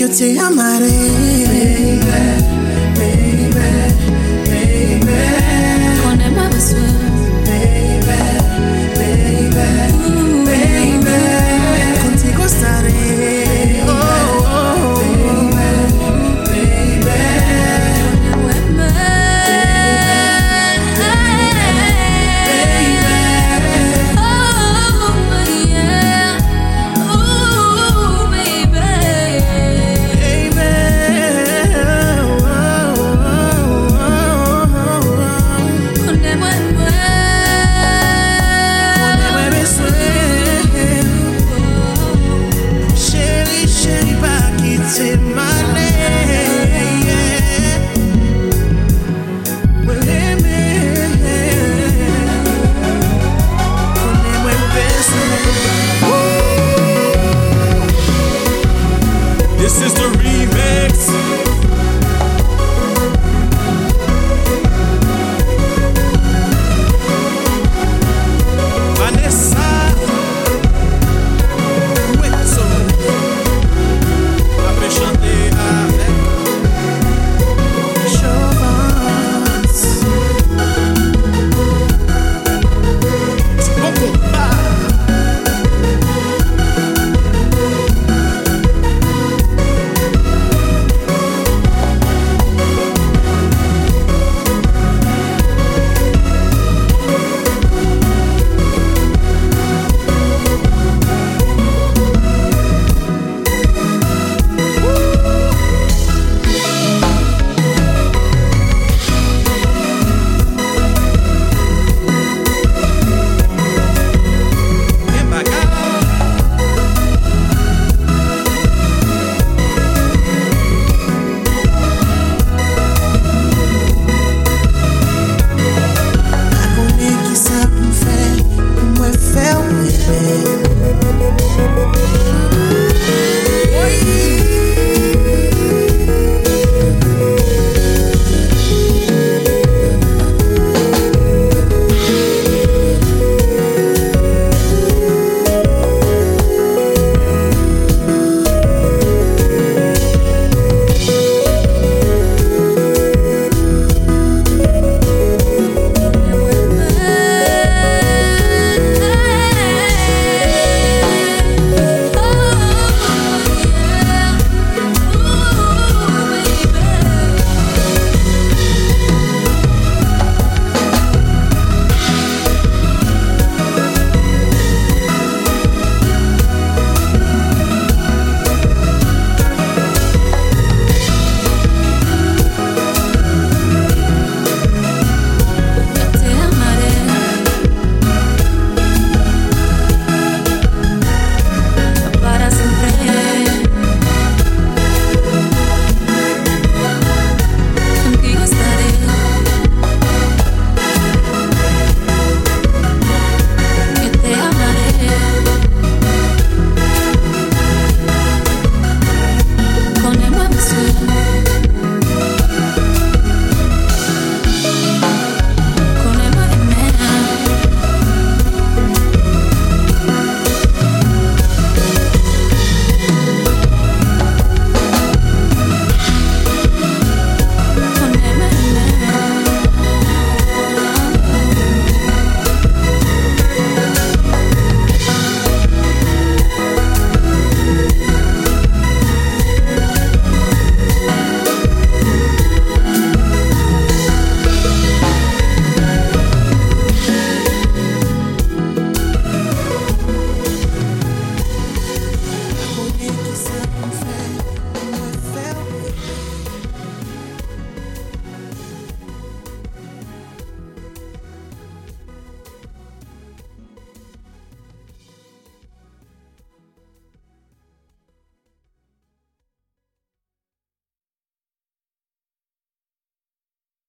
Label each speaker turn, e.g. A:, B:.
A: io ti amerei